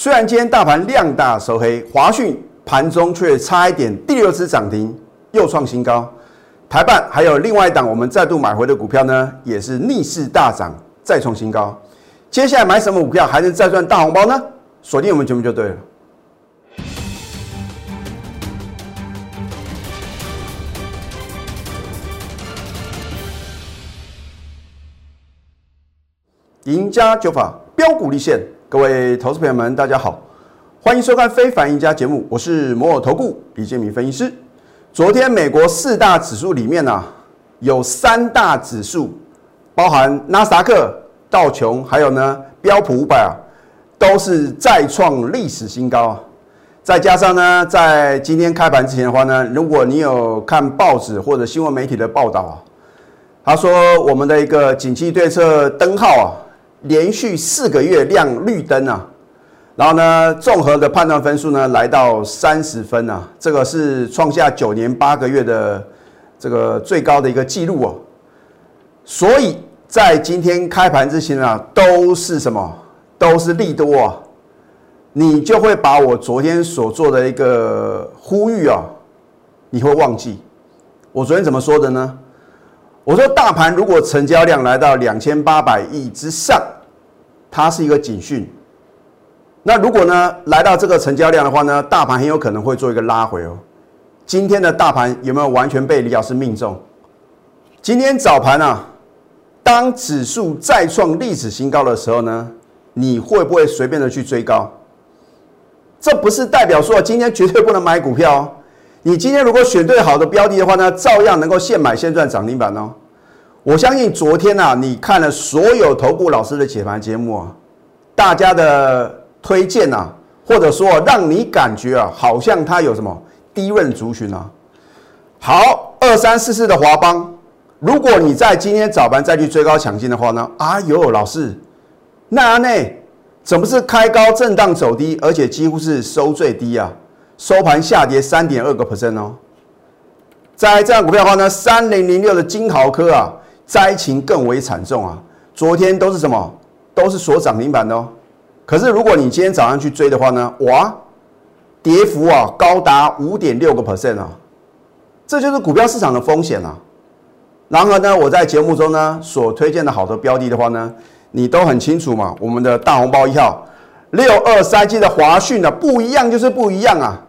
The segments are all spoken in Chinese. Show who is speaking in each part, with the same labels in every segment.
Speaker 1: 虽然今天大盘量大收黑，华讯盘中却差一点第六次涨停，又创新高。台办还有另外一档我们再度买回的股票呢，也是逆势大涨，再创新高。接下来买什么股票还能再赚大红包呢？锁定我们节目就对了。赢家九法标股立现，各位投资朋友们，大家好，欢迎收看《非凡赢家》节目，我是摩尔投顾李建明分析师。昨天美国四大指数里面呢，有三大指数，包含纳斯达克、道琼，还有呢标普五百啊，都是再创历史新高啊。再加上呢，在今天开盘之前的话呢，如果你有看报纸或者新闻媒体的报道啊，他说我们的一个景气对策灯号啊。连续四个月亮绿灯啊，然后呢，综合的判断分数呢来到三十分啊，这个是创下九年八个月的这个最高的一个记录哦。所以在今天开盘之前啊，都是什么？都是利多啊，你就会把我昨天所做的一个呼吁啊，你会忘记我昨天怎么说的呢？我说，大盘如果成交量来到两千八百亿之上，它是一个警讯。那如果呢，来到这个成交量的话呢，大盘很有可能会做一个拉回哦。今天的大盘有没有完全被李老师命中？今天早盘啊，当指数再创历史新高的时候呢，你会不会随便的去追高？这不是代表说今天绝对不能买股票哦。你今天如果选对好的标的的话呢，照样能够现买现赚涨停板哦。我相信昨天呐，你看了所有投顾老师的解盘节目啊，大家的推荐呐，或者说让你感觉啊，好像它有什么低润族群啊。好，二三四四的华邦，如果你在今天早盘再去追高抢进的话呢，啊哟，老师，那呢，怎么是开高震荡走低，而且几乎是收最低啊？收盘下跌三点二个 percent 哦，在这样股票的话呢，三零零六的金豪科啊，灾情更为惨重啊。昨天都是什么？都是锁涨停板的哦。可是如果你今天早上去追的话呢，哇，跌幅啊高达五点六个 percent 啊，这就是股票市场的风险啊。然而呢，我在节目中呢所推荐的好的标的的话呢，你都很清楚嘛。我们的大红包一号六二三七的华讯呢，不一样就是不一样啊。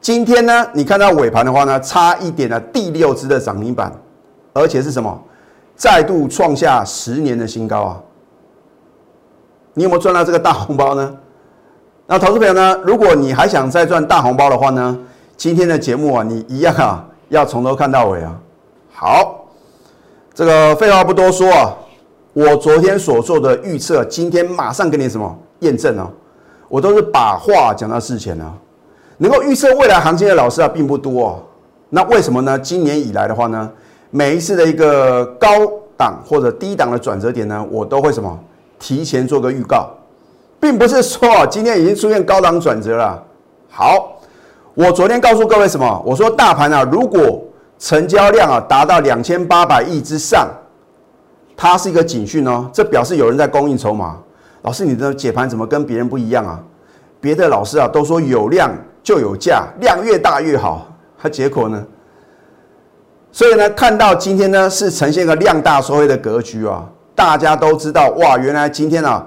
Speaker 1: 今天呢，你看到尾盘的话呢，差一点的第六支的涨停板，而且是什么？再度创下十年的新高啊！你有没有赚到这个大红包呢？那投资朋友呢？如果你还想再赚大红包的话呢，今天的节目啊，你一样啊，要从头看到尾啊。好，这个废话不多说啊，我昨天所做的预测，今天马上给你什么验证啊？我都是把话讲到事前啊。能够预测未来行情的老师啊，并不多。哦那为什么呢？今年以来的话呢，每一次的一个高档或者低档的转折点呢，我都会什么提前做个预告，并不是说今天已经出现高档转折了。好，我昨天告诉各位什么？我说大盘啊，如果成交量啊达到两千八百亿之上，它是一个警讯哦，这表示有人在供应筹码。老师，你的解盘怎么跟别人不一样啊？别的老师啊都说有量。就有价，量越大越好。它结果呢？所以呢，看到今天呢是呈现一个量大收回的格局啊。大家都知道哇，原来今天啊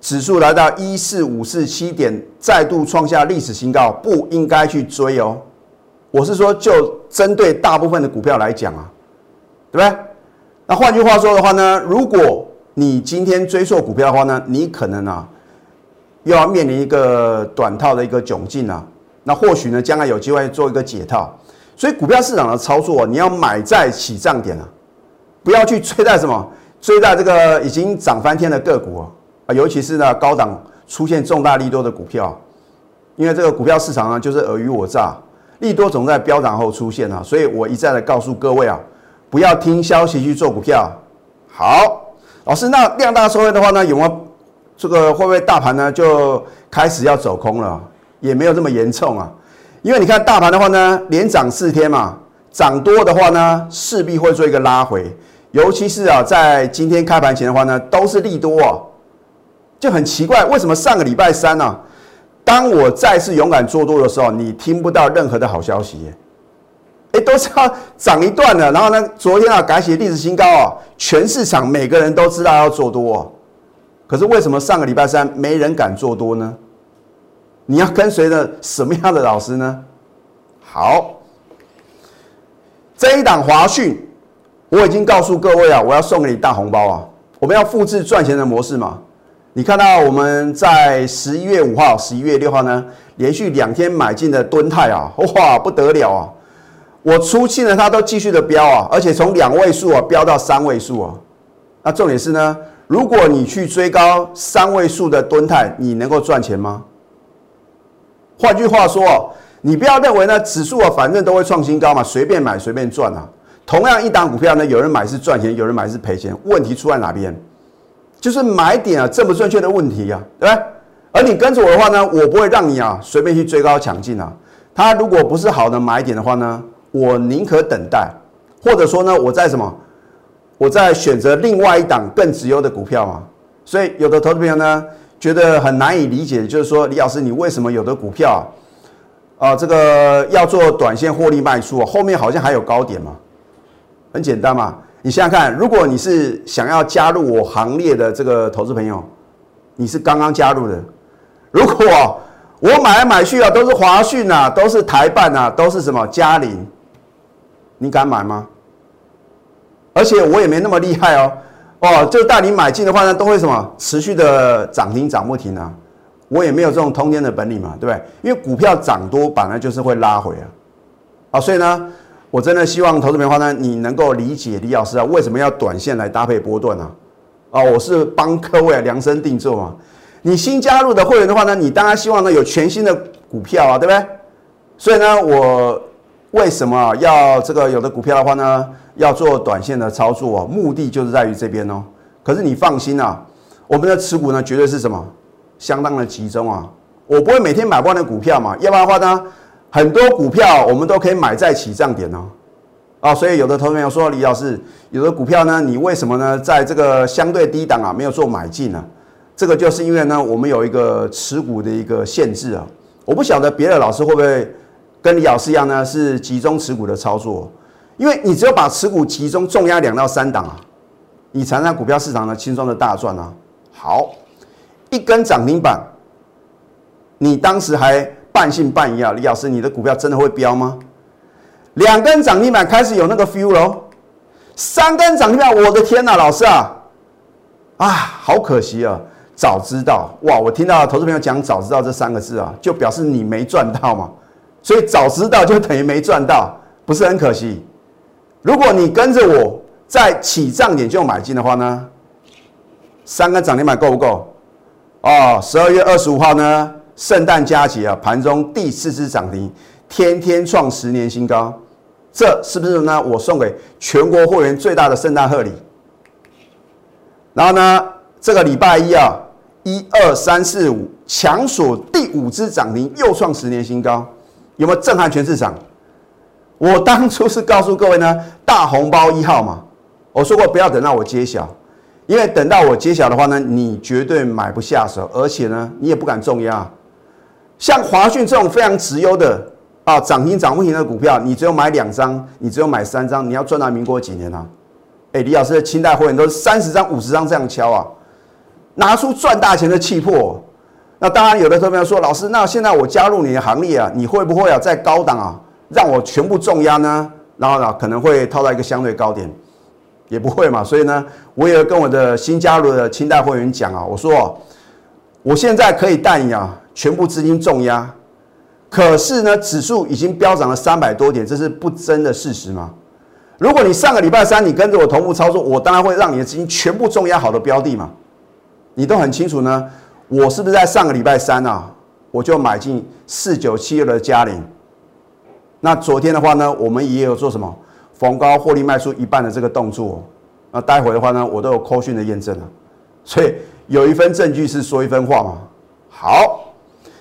Speaker 1: 指数来到一四五四七点，再度创下历史新高，不应该去追哦。我是说，就针对大部分的股票来讲啊，对不对？那换句话说的话呢，如果你今天追错股票的话呢，你可能啊又要面临一个短套的一个窘境啊。那或许呢，将来有机会做一个解套，所以股票市场的操作，你要买在起涨点啊，不要去追在什么，追在这个已经涨翻天的个股啊，尤其是呢高档出现重大利多的股票，因为这个股票市场呢就是尔虞我诈，利多总在飙涨后出现啊，所以我一再的告诉各位啊，不要听消息去做股票。好，老师，那量大收益的话呢，有没有这个会不会大盘呢就开始要走空了？也没有这么严重啊，因为你看大盘的话呢，连涨四天嘛，涨多的话呢，势必会做一个拉回，尤其是啊，在今天开盘前的话呢，都是利多啊，就很奇怪，为什么上个礼拜三呢，当我再次勇敢做多的时候，你听不到任何的好消息耶。哎，都是要涨一段了，然后呢，昨天啊改写历史新高啊，全市场每个人都知道要做多，可是为什么上个礼拜三没人敢做多呢？你要跟随着什么样的老师呢？好，这一档华讯，我已经告诉各位啊，我要送给你大红包啊！我们要复制赚钱的模式嘛？你看到我们在十一月五号、十一月六号呢，连续两天买进的敦泰啊，哇，不得了啊！我出气呢，它都继续的飙啊，而且从两位数啊飙到三位数啊。那重点是呢，如果你去追高三位数的吨泰，你能够赚钱吗？换句话说，你不要认为呢，指数啊反正都会创新高嘛，随便买随便赚啊。同样一档股票呢，有人买是赚钱，有人买是赔钱。问题出在哪边？就是买点啊正不正确的问题呀，对吧？而你跟着我的话呢，我不会让你啊随便去追高抢进啊。它如果不是好的买点的话呢？我宁可等待，或者说呢，我在什么？我在选择另外一档更直优的股票嘛。所以有的投资朋友呢，觉得很难以理解，就是说李老师，你为什么有的股票啊，这个要做短线获利卖出，后面好像还有高点嘛？很简单嘛，你想想看，如果你是想要加入我行列的这个投资朋友，你是刚刚加入的，如果我买来买去啊，都是华讯啊，都是台办啊，都是什么嘉陵。你敢买吗？而且我也没那么厉害哦，哦，就带你买进的话呢，都会什么持续的涨停涨不停啊？我也没有这种通天的本领嘛，对不对？因为股票涨多本来就是会拉回啊，啊，所以呢，我真的希望投资棉花呢，你能够理解李老师啊，为什么要短线来搭配波段啊？啊，我是帮各位量身定做嘛。你新加入的会员的话呢，你当然希望呢有全新的股票啊，对不对？所以呢，我。为什么要这个有的股票的话呢？要做短线的操作？目的就是在于这边哦。可是你放心啊，我们的持股呢，绝对是什么？相当的集中啊。我不会每天买不完的股票嘛。要不然的话呢，很多股票我们都可以买在起涨点哦。啊，所以有的同学说，李老师，有的股票呢，你为什么呢，在这个相对低档啊，没有做买进呢？这个就是因为呢，我们有一个持股的一个限制啊。我不晓得别的老师会不会。跟李老师一样呢，是集中持股的操作，因为你只有把持股集中重压两到三档啊，你才让股票市场呢轻松的大赚啊。好，一根涨停板，你当时还半信半疑啊，李老师，你的股票真的会飙吗？两根涨停板开始有那个 feel 喽，三根涨停板，我的天呐，老师啊，啊，好可惜啊，早知道哇，我听到投资朋友讲早知道这三个字啊，就表示你没赚到嘛。所以早知道就等于没赚到，不是很可惜。如果你跟着我在起涨点就买进的话呢，三个涨停板够不够？哦，十二月二十五号呢，圣诞佳节啊，盘中第四次涨停，天天创十年新高，这是不是呢？我送给全国会员最大的圣诞贺礼。然后呢，这个礼拜一啊，一二三四五强锁第五只涨停，又创十年新高。有没有震撼全市场？我当初是告诉各位呢，大红包一号嘛。我说过不要等到我揭晓，因为等到我揭晓的话呢，你绝对买不下手，而且呢，你也不敢重压。像华讯这种非常直优的啊，涨停涨不停的股票，你只有买两张，你只有买三张，你要赚到民国几年啊？哎，李老师的清代会员都是三十张、五十张这样敲啊，拿出赚大钱的气魄。那当然，有的朋友说：“老师，那现在我加入你的行列啊，你会不会啊，在高档啊，让我全部重压呢？然后呢，可能会套到一个相对高点，也不会嘛。所以呢，我也跟我的新加入的清代会员讲啊，我说，我现在可以带你啊，全部资金重压，可是呢，指数已经飙涨了三百多点，这是不争的事实吗？如果你上个礼拜三你跟着我同步操作，我当然会让你的资金全部重压好的标的嘛，你都很清楚呢。”我是不是在上个礼拜三啊，我就买进四九七二的嘉陵？那昨天的话呢，我们也有做什么逢高获利卖出一半的这个动作。那待会的话呢，我都有扣讯的验证了，所以有一份证据是说一分话嘛。好，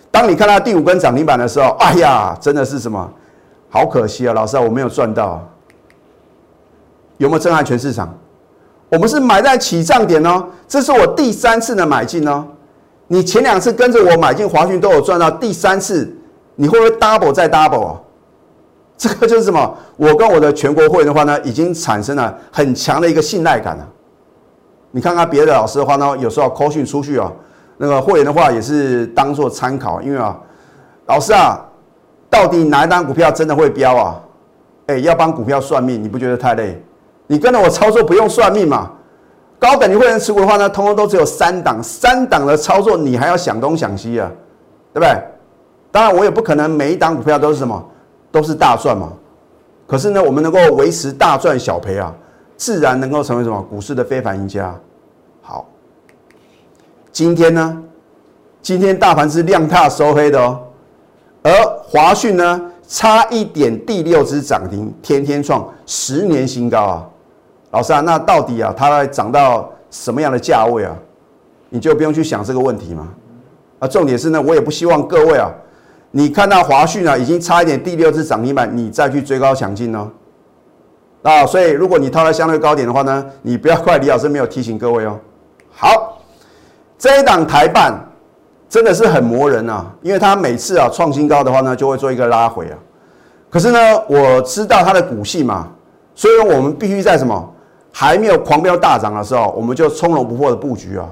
Speaker 1: 当你看到第五根涨停板的时候，哎呀，真的是什么？好可惜啊，老师啊，我没有赚到。有没有震撼全市场？我们是买在起涨点哦，这是我第三次的买进哦。你前两次跟着我买进华讯都有赚到，第三次你会不会 double 再 double 啊？这个就是什么？我跟我的全国会员的话呢，已经产生了很强的一个信赖感了。你看看别的老师的话呢，有时候扣讯出去啊，那个会员的话也是当做参考，因为啊，老师啊，到底哪一单股票真的会飙啊？哎，要帮股票算命，你不觉得太累？你跟着我操作不用算命嘛？高等级会员持股的话呢，通通都只有三档，三档的操作你还要想东想西啊，对不对？当然我也不可能每一档股票都是什么。都是大赚嘛，可是呢，我们能够维持大赚小赔啊，自然能够成为什么股市的非凡赢家。好，今天呢，今天大盘是量大收黑的哦，而华讯呢，差一点第六只涨停，天天创十年新高啊。老师啊，那到底啊，它会涨到什么样的价位啊？你就不用去想这个问题嘛。啊，重点是呢，我也不希望各位啊。你看到华讯啊，已经差一点第六次涨停板，你再去追高抢进哦。啊，所以如果你套在相对高点的话呢，你不要怪李老师没有提醒各位哦。好，这一档台办真的是很磨人啊，因为它每次啊创新高的话呢，就会做一个拉回啊。可是呢，我知道它的股性嘛，所以我们必须在什么还没有狂飙大涨的时候，我们就从容不迫的布局啊。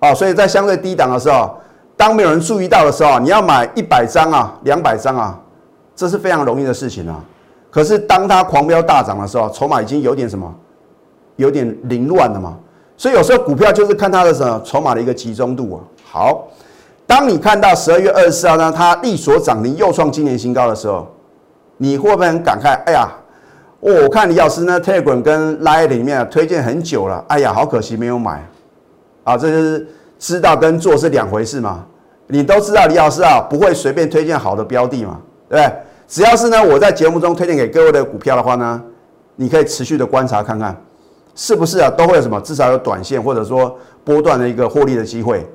Speaker 1: 啊，所以在相对低档的时候。当没有人注意到的时候，你要买一百张啊，两百张啊，这是非常容易的事情啊。可是当它狂飙大涨的时候，筹码已经有点什么，有点凌乱了嘛。所以有时候股票就是看它的什么筹码的一个集中度啊。好，当你看到十二月二十四号呢，它力所涨停又创今年新高的时候，你会不会很感慨？哎呀，我看李老师呢，Telegram 跟 Line 里面推荐很久了，哎呀，好可惜没有买啊。这就是知道跟做是两回事嘛。你都知道李老师啊不会随便推荐好的标的嘛，对不对？只要是呢我在节目中推荐给各位的股票的话呢，你可以持续的观察看看，是不是啊都会有什么至少有短线或者说波段的一个获利的机会。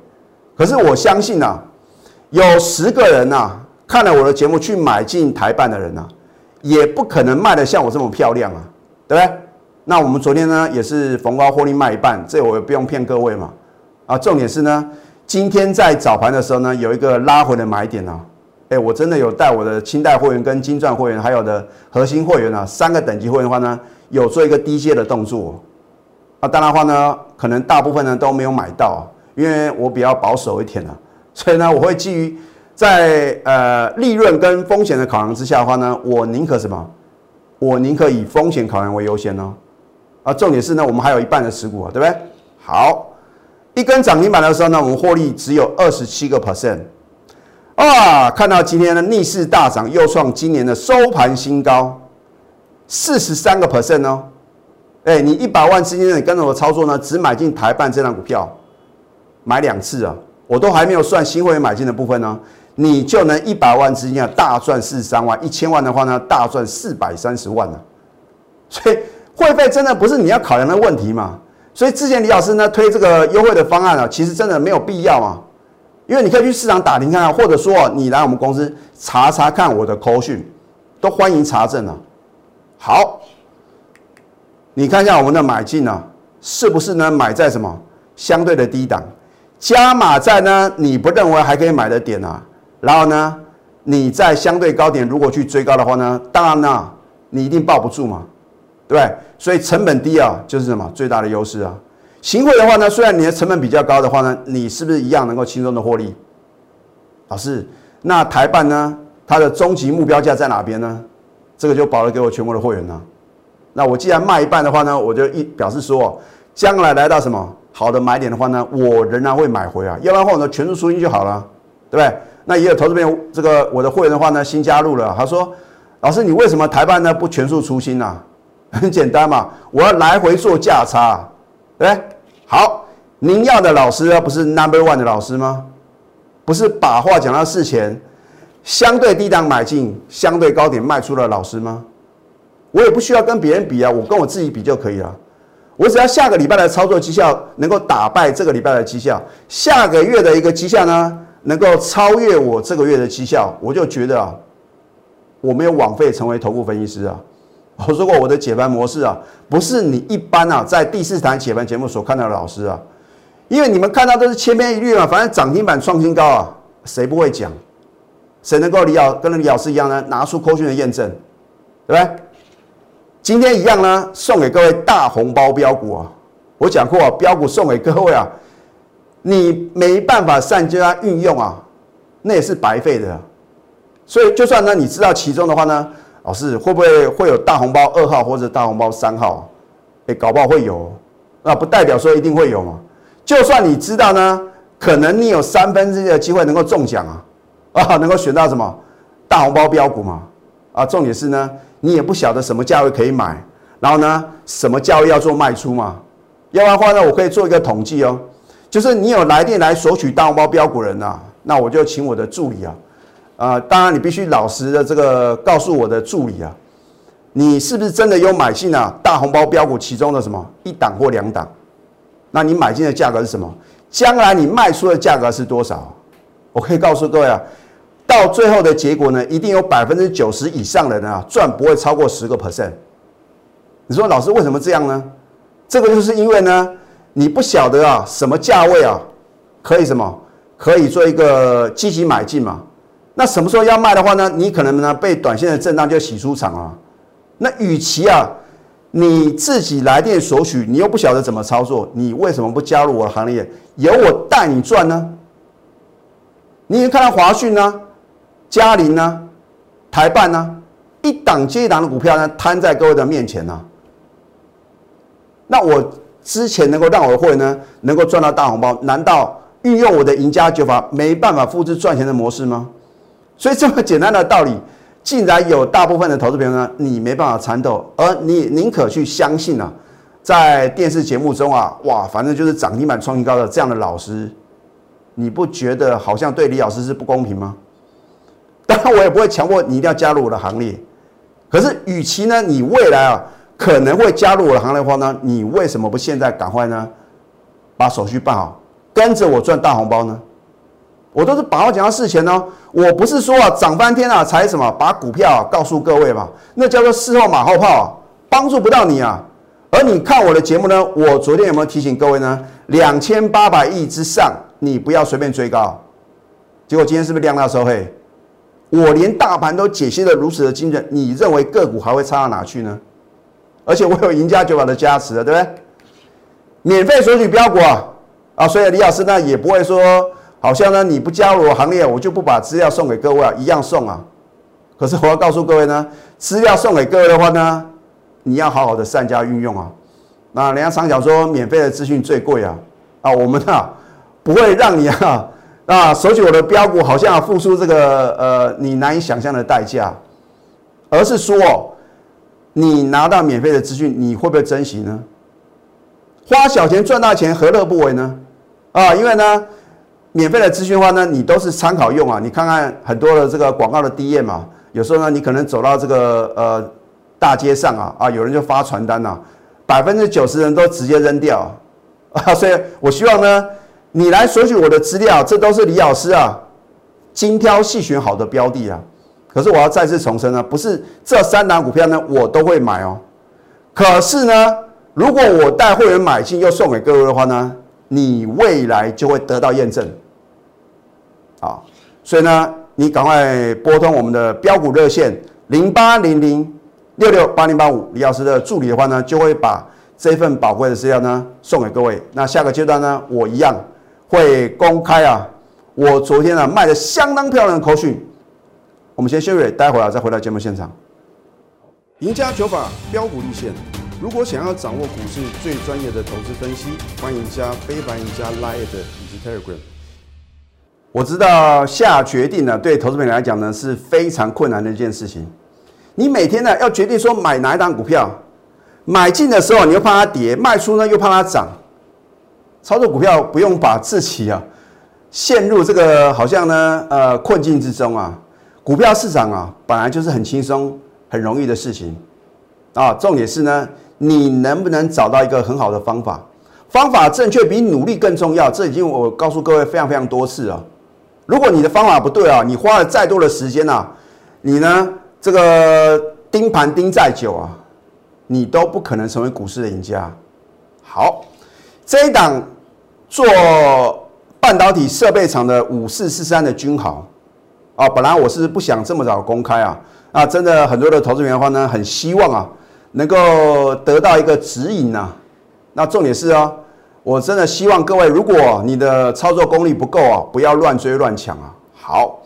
Speaker 1: 可是我相信啊，有十个人呐看了我的节目去买进台办的人呐，也不可能卖的像我这么漂亮啊，对不对？那我们昨天呢也是逢高获利卖一半，这我也不用骗各位嘛。啊，重点是呢。今天在早盘的时候呢，有一个拉回的买点啊，哎，我真的有带我的清代会员、跟金钻会员，还有的核心会员啊，三个等级会员的话呢，有做一个低阶的动作啊。当然话呢，可能大部分呢都没有买到，因为我比较保守一点啊，所以呢，我会基于在呃利润跟风险的考量之下的话呢，我宁可什么？我宁可以风险考量为优先哦。啊，重点是呢，我们还有一半的持股啊，对不对？好。一根涨停板的时候呢，我们获利只有二十七个 percent，啊，看到今天的逆势大涨，又创今年的收盘新高，四十三个 percent 哦，哎，你一百万资金你跟着我操作呢，只买进台办这张股票，买两次啊，我都还没有算新会员买进的部分呢，你就能一百万资金啊大赚四十三万，一千万的话呢大赚四百三十万呢，所以会费真的不是你要考量的问题嘛？所以之前李老师呢推这个优惠的方案啊，其实真的没有必要嘛，因为你可以去市场打听看看，或者说你来我们公司查查看我的口讯，都欢迎查证啊。好，你看一下我们的买进呢，是不是呢买在什么相对的低档，加码在呢你不认为还可以买的点啊，然后呢你在相对高点如果去追高的话呢，当然呢你一定抱不住嘛。对不对？所以成本低啊，就是什么最大的优势啊？行会的话呢，虽然你的成本比较高的话呢，你是不是一样能够轻松的获利？老师，那台办呢？它的终极目标价在哪边呢？这个就保留给我全国的会员了。那我既然卖一半的话呢，我就一表示说，将来来到什么好的买点的话呢，我仍然会买回啊。要不然的话，呢，全数出金就好了，对不对？那也有投资朋友，这个我的会员的话呢，新加入了，他说，老师，你为什么台办呢不全数出清呢？很简单嘛，我要来回做价差，对好，您要的老师不是 number one 的老师吗？不是把话讲到事前，相对低档买进，相对高点卖出的老师吗？我也不需要跟别人比啊，我跟我自己比就可以了。我只要下个礼拜的操作绩效能够打败这个礼拜的绩效，下个月的一个绩效呢，能够超越我这个月的绩效，我就觉得啊，我没有枉费成为头部分析师啊。我说过我的解盘模式啊，不是你一般啊在第四台解盘节目所看到的老师啊，因为你们看到都是千篇一律嘛，反正涨停板创新高啊，谁不会讲？谁能够李老跟李老师一样呢？拿出扣讯的验证，对不对？今天一样呢，送给各位大红包标股啊！我讲过啊，标股送给各位啊，你没办法善加运用啊，那也是白费的。所以就算呢，你知道其中的话呢，老师会不会会有大红包二号或者大红包三号？哎，搞不好会有，那不代表说一定会有嘛。就算你知道呢，可能你有三分之一的机会能够中奖啊，啊，能够选到什么大红包标股嘛？啊，重点是呢，你也不晓得什么价位可以买，然后呢，什么价位要做卖出嘛？要不然的话呢，我可以做一个统计哦，就是你有来电来索取大红包标股人呐，那我就请我的助理啊，啊，当然你必须老实的这个告诉我的助理啊，你是不是真的有买进啊大红包标股其中的什么一档或两档？那你买进的价格是什么？将来你卖出的价格是多少？我可以告诉各位啊，到最后的结果呢，一定有百分之九十以上的人啊赚不会超过十个 percent。你说老师为什么这样呢？这个就是因为呢，你不晓得啊什么价位啊可以什么可以做一个积极买进嘛？那什么时候要卖的话呢？你可能呢被短线的震荡就洗出场啊。那与其啊。你自己来电索取，你又不晓得怎么操作，你为什么不加入我的行列，由我带你赚呢？你已经看到华讯呢、嘉麟呢、台办呢，一档接一档的股票呢摊在各位的面前呢。那我之前能够让我的会呢能够赚到大红包，难道运用我的赢家九法没办法复制赚钱的模式吗？所以这么简单的道理。竟然有大部分的投资朋友呢，你没办法参透，而你宁可去相信啊，在电视节目中啊，哇，反正就是涨停板创新高的这样的老师，你不觉得好像对李老师是不公平吗？当然，我也不会强迫你一定要加入我的行列。可是，与其呢，你未来啊可能会加入我的行列的话呢，你为什么不现在赶快呢，把手续办好，跟着我赚大红包呢？我都是把话讲到事前哦，我不是说啊涨翻天啊才什么把股票告诉各位嘛，那叫做事后马后炮啊，帮助不到你啊。而你看我的节目呢，我昨天有没有提醒各位呢？两千八百亿之上，你不要随便追高。结果今天是不是量大收黑？我连大盘都解析的如此的精准，你认为个股还会差到哪去呢？而且我有赢家九法的加持的，对不对？免费索取标股啊，啊，所以李老师呢也不会说。好像呢，你不加入我行列，我就不把资料送给各位啊，一样送啊。可是我要告诉各位呢，资料送给各位的话呢，你要好好的善加运用啊。那人家常讲说，免费的资讯最贵啊，啊，我们啊不会让你啊啊索取我的标股，好像付出这个呃你难以想象的代价，而是说，你拿到免费的资讯，你会不会珍惜呢？花小钱赚大钱，何乐不为呢？啊，因为呢。免费的资讯的话呢，你都是参考用啊。你看看很多的这个广告的低页嘛，有时候呢，你可能走到这个呃大街上啊啊，有人就发传单呐，百分之九十人都直接扔掉 啊。所以我希望呢，你来索取我的资料，这都是李老师啊精挑细选好的标的啊。可是我要再次重申呢，不是这三档股票呢我都会买哦。可是呢，如果我带会员买进又送给各位的话呢，你未来就会得到验证。啊，所以呢，你赶快拨通我们的标股热线零八零零六六八零八五，李老师的助理的话呢，就会把这份宝贵的资料呢送给各位。那下个阶段呢，我一样会公开啊，我昨天呢卖的相当漂亮的口讯。我们先休息，待会儿再回到节目现场。赢家九法标股立线，如果想要掌握股市最专业的投资分析，欢迎加非凡、赢家 Line 以及 Telegram。我知道下决定呢，对投资朋友来讲呢是非常困难的一件事情。你每天呢要决定说买哪一档股票，买进的时候你又怕它跌，卖出呢又怕它涨。操作股票不用把自己啊陷入这个好像呢呃困境之中啊。股票市场啊本来就是很轻松很容易的事情啊。重点是呢你能不能找到一个很好的方法？方法正确比努力更重要。这已经我告诉各位非常非常多次了。如果你的方法不对啊，你花了再多的时间啊，你呢这个盯盘盯再久啊，你都不可能成为股市的赢家。好，这一档做半导体设备厂的五四四三的君豪啊，本来我是不想这么早公开啊，啊，真的很多的投资员的话呢，很希望啊，能够得到一个指引呐。那重点是啊，我真的希望各位，如果你的操作功力不够啊，不要乱追乱抢啊。好，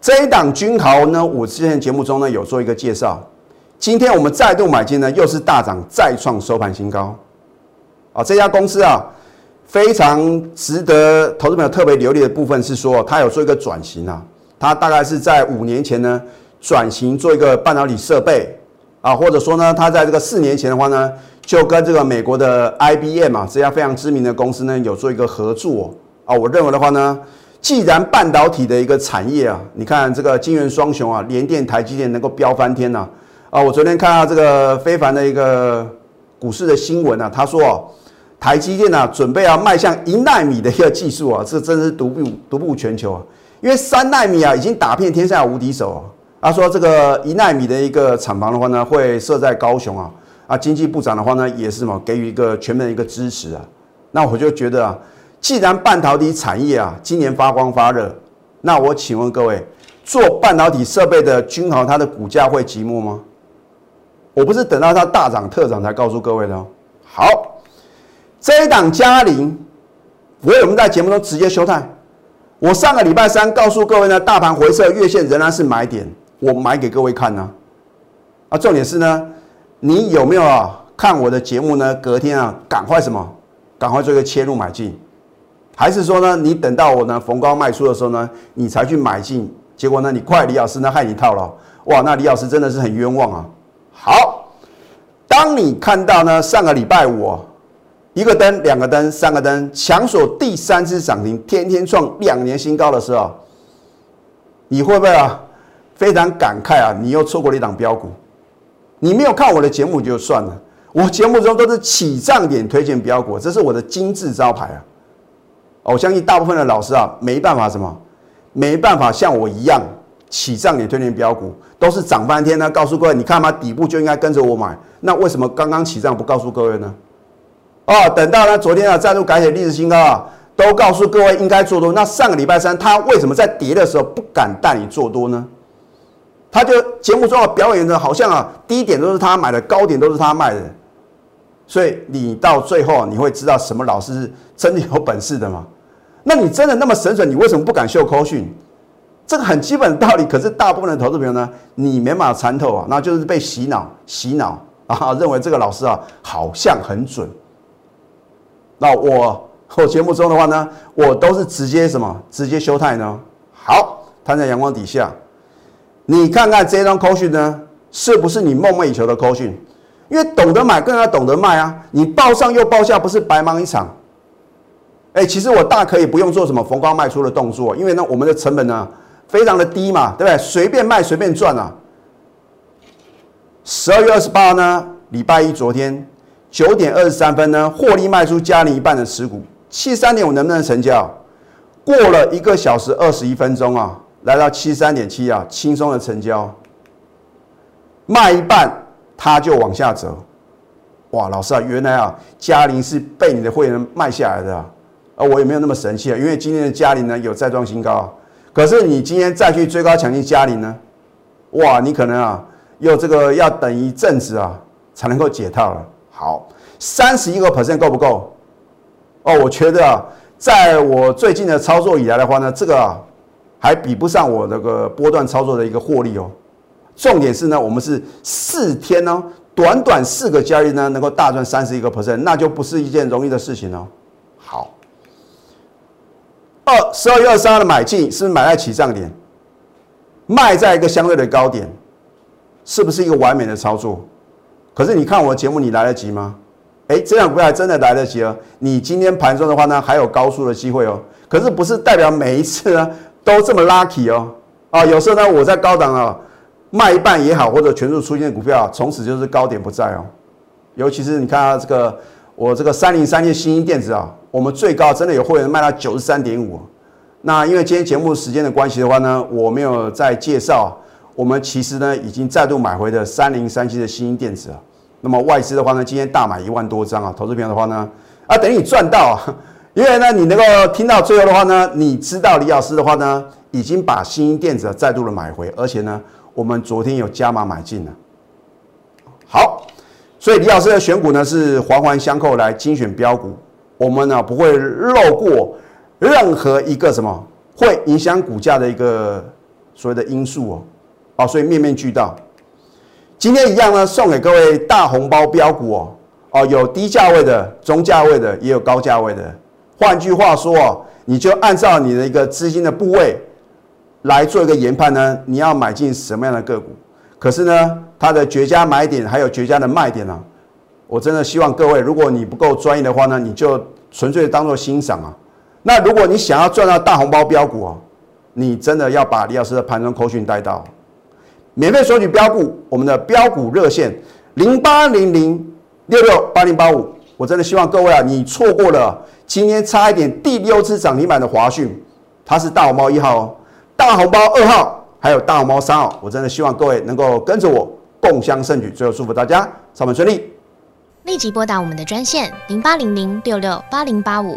Speaker 1: 这一档君豪呢，我之前节目中呢有做一个介绍。今天我们再度买进呢，又是大涨，再创收盘新高。啊，这家公司啊，非常值得投资朋友特别留意的部分是说，它有做一个转型啊。它大概是在五年前呢，转型做一个半导体设备啊，或者说呢，它在这个四年前的话呢，就跟这个美国的 IBM 啊这家非常知名的公司呢，有做一个合作啊。我认为的话呢，既然半导体的一个产业啊，你看这个金元双雄啊，联电、台积电能够飙翻天呐。啊，我昨天看到这个非凡的一个股市的新闻啊，他说，台积电呢准备要迈向一纳米的一个技术啊，这真是独步独步全球啊，因为三纳米啊已经打遍天下无敌手啊。他说这个一纳米的一个厂房的话呢，会设在高雄啊，啊，经济部长的话呢也是什么给予一个全面的一个支持啊。那我就觉得啊，既然半导体产业啊今年发光发热，那我请问各位，做半导体设备的君豪，它的股价会寂寞吗？我不是等到它大涨特涨才告诉各位的哦。好，这一档嘉陵，我我们在节目中直接休态。我上个礼拜三告诉各位呢，大盘回撤月线仍然是买点，我买给各位看呢。啊，重点是呢，你有没有啊看我的节目呢？隔天啊，赶快什么？赶快做一个切入买进，还是说呢，你等到我呢逢高卖出的时候呢，你才去买进？结果呢，你怪李老师呢害你套牢，哇，那李老师真的是很冤枉啊。好，当你看到呢，上个礼拜五一个灯、两个灯、三个灯强锁第三次涨停，天天创两年新高的时候，你会不会啊非常感慨啊？你又错过了一档标股，你没有看我的节目就算了，我节目中都是起涨点推荐标股，这是我的金字招牌啊！我相信大部分的老师啊，没办法什么，没办法像我一样。起涨点推荐标股都是涨半天呢，告诉各位，你看嘛，底部就应该跟着我买。那为什么刚刚起涨不告诉各位呢？哦，等到呢昨天啊再度改写历史新高啊，都告诉各位应该做多。那上个礼拜三他为什么在跌的时候不敢带你做多呢？他就节目中啊表演的好像啊低点都是他买的，高点都是他卖的。所以你到最后你会知道什么老师是真的有本事的吗？那你真的那么神准，你为什么不敢秀口讯？这个很基本的道理，可是大部分的投资朋友呢，你没法参透啊，那就是被洗脑、洗脑啊，认为这个老师啊好像很准。那我我节目中的话呢，我都是直接什么，直接修态呢？好，摊在阳光底下，你看看这张扣讯呢，是不是你梦寐以求的扣讯？因为懂得买更要懂得卖啊，你报上又报下，不是白忙一场。哎，其实我大可以不用做什么逢高卖出的动作，因为呢，我们的成本呢。非常的低嘛，对不对？随便卖随便赚啊！十二月二十八呢，礼拜一，昨天九点二十三分呢，获利卖出嘉陵一半的持股，七三点五能不能成交？过了一个小时二十一分钟啊，来到七三点七啊，轻松的成交。卖一半它就往下折，哇！老师啊，原来啊，嘉陵是被你的会员卖下来的啊！啊，我也没有那么神气啊，因为今天的嘉陵呢有再创新高啊。可是你今天再去追高抢进嘉陵呢？哇，你可能啊，又这个要等一阵子啊，才能够解套了。好，三十一个 percent 够不够？哦，我觉得啊，在我最近的操作以来的话呢，这个，还比不上我那个波段操作的一个获利哦。重点是呢，我们是四天呢，短短四个交易呢，能够大赚三十一个 percent，那就不是一件容易的事情哦。好。二十二月二十三号的买进是不是买在起涨点，卖在一个相对的高点，是不是一个完美的操作？可是你看我的节目，你来得及吗？哎，这样股票真的来得及哦。你今天盘中的话呢，还有高速的机会哦。可是不是代表每一次呢都这么 lucky 哦？啊，有时候呢我在高档啊卖一半也好，或者全数出现的股票啊，从此就是高点不在哦。尤其是你看啊这个。我这个三零三七新兴电子啊，我们最高真的有会员卖到九十三点五。那因为今天节目时间的关系的话呢，我没有再介绍。我们其实呢已经再度买回的三零三七的新兴电子啊。那么外资的话呢，今天大买一万多张啊。投资朋友的话呢，啊等于你赚到啊，因为呢，你能够听到最后的话呢，你知道李老师的话呢，已经把新兴电子再度的买回，而且呢，我们昨天有加码买进了。好，所以李老师的选股呢是环环相扣来精选标股，我们呢不会漏过任何一个什么会影响股价的一个所谓的因素哦，所以面面俱到。今天一样呢，送给各位大红包标股哦，哦，有低价位的、中价位的，也有高价位的。换句话说哦，你就按照你的一个资金的部位来做一个研判呢，你要买进什么样的个股？可是呢，它的绝佳买点还有绝佳的卖点呢，我真的希望各位，如果你不够专业的话呢，你就纯粹当做欣赏啊。那如果你想要赚到大红包标股啊，你真的要把李老师的盘中口讯带到。免费索取标股，我们的标股热线零八零零六六八零八五。我真的希望各位啊，你错过了今天差一点第六次涨停板的华讯，它是大红包一号哦，大红包二号，还有大红包三号。我真的希望各位能够跟着我共襄盛举。最后祝福大家上班顺利。
Speaker 2: 立即拨打我们的专线零八零零六六八零八五。